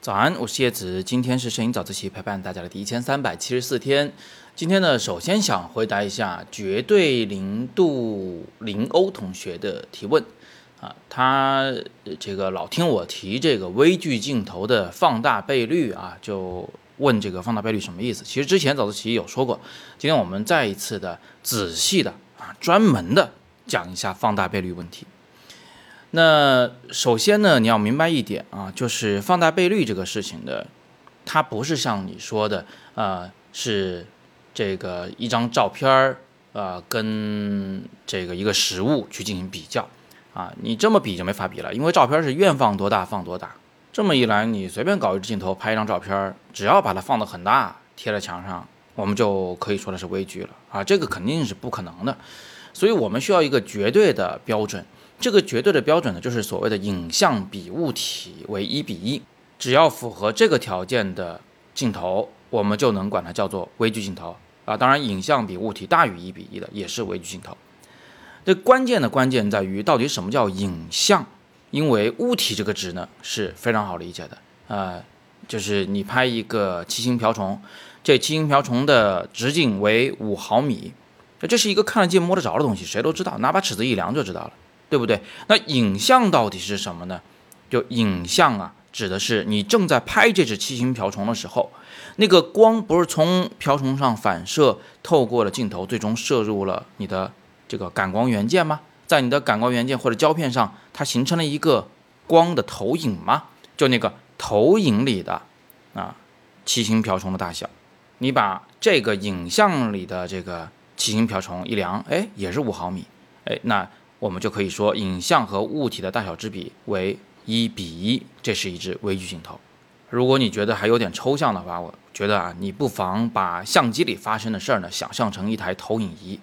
早安，我是叶子。今天是摄影早自习陪伴大家的第一千三百七十四天。今天呢，首先想回答一下绝对零度零欧同学的提问啊，他这个老听我提这个微距镜头的放大倍率啊，就问这个放大倍率什么意思？其实之前早自习有说过，今天我们再一次的仔细的啊，专门的讲一下放大倍率问题。那首先呢，你要明白一点啊，就是放大倍率这个事情的，它不是像你说的，呃，是这个一张照片儿，呃，跟这个一个实物去进行比较。啊，你这么比就没法比了，因为照片是愿放多大放多大，这么一来，你随便搞一支镜头拍一张照片，只要把它放得很大，贴在墙上，我们就可以说的是微距了。啊，这个肯定是不可能的，所以我们需要一个绝对的标准。这个绝对的标准呢，就是所谓的影像比物体为一比一，只要符合这个条件的镜头，我们就能管它叫做微距镜头啊。当然，影像比物体大于一比一的也是微距镜头。这关键的关键在于到底什么叫影像？因为物体这个值呢是非常好理解的，呃，就是你拍一个七星瓢虫，这七星瓢虫的直径为五毫米，这是一个看得见摸得着的东西，谁都知道，拿把尺子一量就知道了。对不对？那影像到底是什么呢？就影像啊，指的是你正在拍这只七星瓢虫的时候，那个光不是从瓢虫上反射，透过了镜头，最终射入了你的这个感光元件吗？在你的感光元件或者胶片上，它形成了一个光的投影吗？就那个投影里的啊，七星瓢虫的大小，你把这个影像里的这个七星瓢虫一量，哎，也是五毫米，哎，那。我们就可以说，影像和物体的大小之比为一比一，这是一支微距镜头。如果你觉得还有点抽象的话，我觉得啊，你不妨把相机里发生的事儿呢，想象成一台投影仪。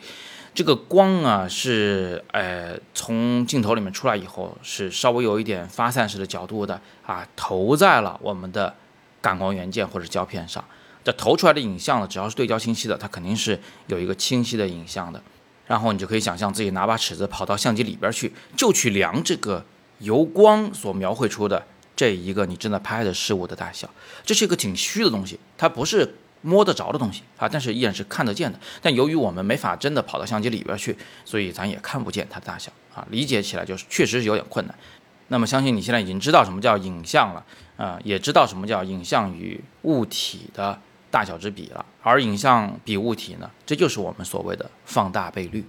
这个光啊，是呃从镜头里面出来以后，是稍微有一点发散式的角度的啊，投在了我们的感光元件或者胶片上。这投出来的影像呢，只要是对焦清晰的，它肯定是有一个清晰的影像的。然后你就可以想象自己拿把尺子跑到相机里边去，就去量这个由光所描绘出的这一个你正在拍的事物的大小。这是一个挺虚的东西，它不是摸得着的东西啊，但是依然是看得见的。但由于我们没法真的跑到相机里边去，所以咱也看不见它的大小啊，理解起来就是确实是有点困难。那么相信你现在已经知道什么叫影像了啊，也知道什么叫影像与物体的。大小之比了，而影像比物体呢，这就是我们所谓的放大倍率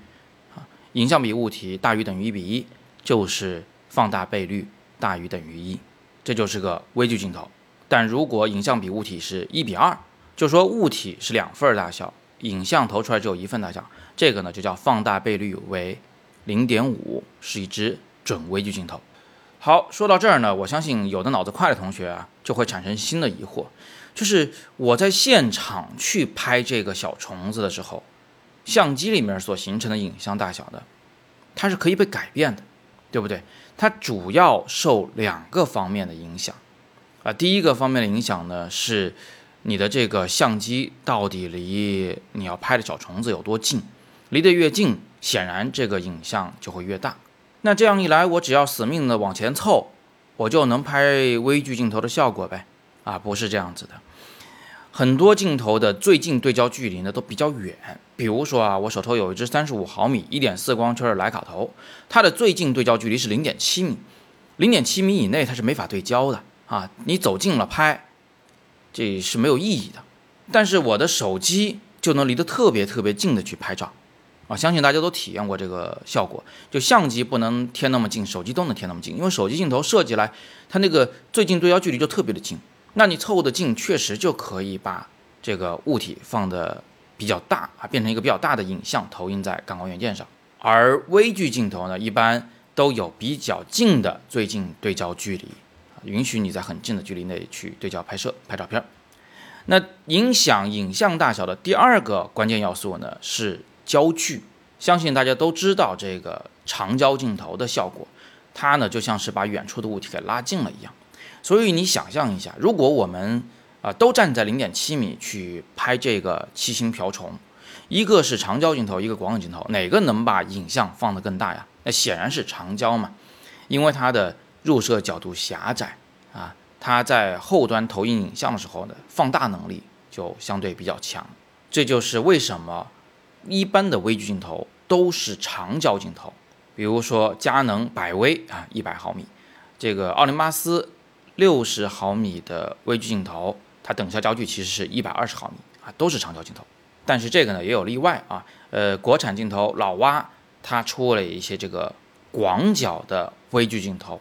啊。影像比物体大于等于一比一，就是放大倍率大于等于一，这就是个微距镜头。但如果影像比物体是一比二，就说物体是两份大小，影像投出来只有一份大小，这个呢就叫放大倍率为零点五，是一支准微距镜头。好，说到这儿呢，我相信有的脑子快的同学啊，就会产生新的疑惑。就是我在现场去拍这个小虫子的时候，相机里面所形成的影像大小的，它是可以被改变的，对不对？它主要受两个方面的影响啊。第一个方面的影响呢，是你的这个相机到底离你要拍的小虫子有多近，离得越近，显然这个影像就会越大。那这样一来，我只要死命的往前凑，我就能拍微距镜头的效果呗？啊，不是这样子的。很多镜头的最近对焦距离呢都比较远，比如说啊，我手头有一支三十五毫米一点四光圈的徕卡头，它的最近对焦距离是零点七米，零点七米以内它是没法对焦的啊，你走近了拍，这是没有意义的。但是我的手机就能离得特别特别近的去拍照，啊，相信大家都体验过这个效果，就相机不能贴那么近，手机都能贴那么近，因为手机镜头设计来，它那个最近对焦距离就特别的近。那你凑得近，确实就可以把这个物体放的比较大啊，变成一个比较大的影像投影在感光元件上。而微距镜头呢，一般都有比较近的最近对焦距离，允许你在很近的距离内去对焦拍摄拍照片。那影响影像大小的第二个关键要素呢是焦距。相信大家都知道这个长焦镜头的效果，它呢就像是把远处的物体给拉近了一样。所以你想象一下，如果我们啊都站在零点七米去拍这个七星瓢虫，一个是长焦镜头，一个广角镜头，哪个能把影像放得更大呀？那显然是长焦嘛，因为它的入射角度狭窄啊，它在后端投影影像的时候呢，放大能力就相对比较强。这就是为什么一般的微距镜头都是长焦镜头，比如说佳能百微啊，一百毫米，这个奥林巴斯六十毫米的微距镜头，它等效焦距其实是一百二十毫米啊，都是长焦镜头。但是这个呢也有例外啊，呃，国产镜头老蛙它出了一些这个广角的微距镜头，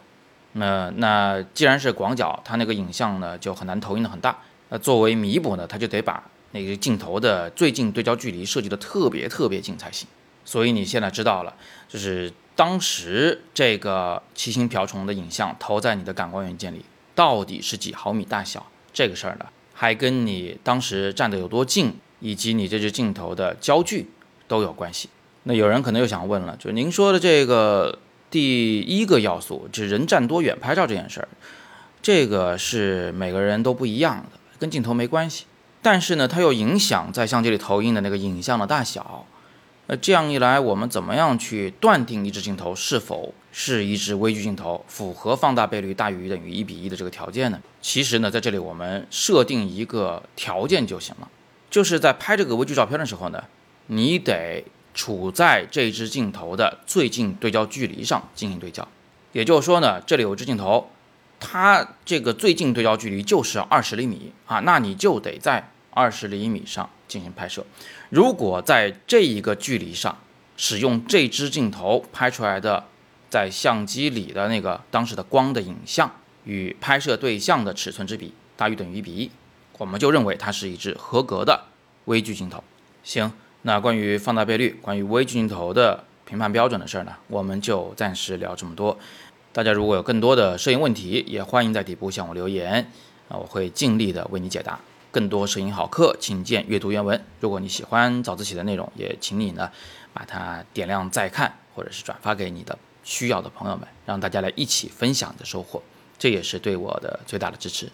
那那既然是广角，它那个影像呢就很难投影的很大，那作为弥补呢，它就得把那个镜头的最近对焦距离设计的特别特别近才行。所以你现在知道了，就是当时这个七星瓢虫的影像投在你的感光元件里到底是几毫米大小，这个事儿呢，还跟你当时站得有多近。以及你这支镜头的焦距都有关系。那有人可能又想问了，就您说的这个第一个要素，就是人站多远拍照这件事儿，这个是每个人都不一样的，跟镜头没关系。但是呢，它又影响在相机里投影的那个影像的大小。那这样一来，我们怎么样去断定一支镜头是否是一支微距镜头，符合放大倍率大于等于一比一的这个条件呢？其实呢，在这里我们设定一个条件就行了。就是在拍这个微距照片的时候呢，你得处在这支镜头的最近对焦距离上进行对焦。也就是说呢，这里有一支镜头，它这个最近对焦距离就是二十厘米啊，那你就得在二十厘米上进行拍摄。如果在这一个距离上使用这支镜头拍出来的，在相机里的那个当时的光的影像与拍摄对象的尺寸之比大于等于一比一。我们就认为它是一支合格的微距镜头。行，那关于放大倍率、关于微距镜头的评判标准的事儿呢，我们就暂时聊这么多。大家如果有更多的摄影问题，也欢迎在底部向我留言，啊，我会尽力的为你解答。更多摄影好课，请见阅读原文。如果你喜欢早自习的内容，也请你呢把它点亮再看，或者是转发给你的需要的朋友们，让大家来一起分享的收获，这也是对我的最大的支持。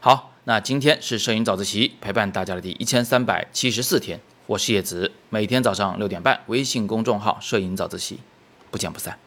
好，那今天是摄影早自习陪伴大家的第一千三百七十四天，我是叶子，每天早上六点半，微信公众号“摄影早自习”，不见不散。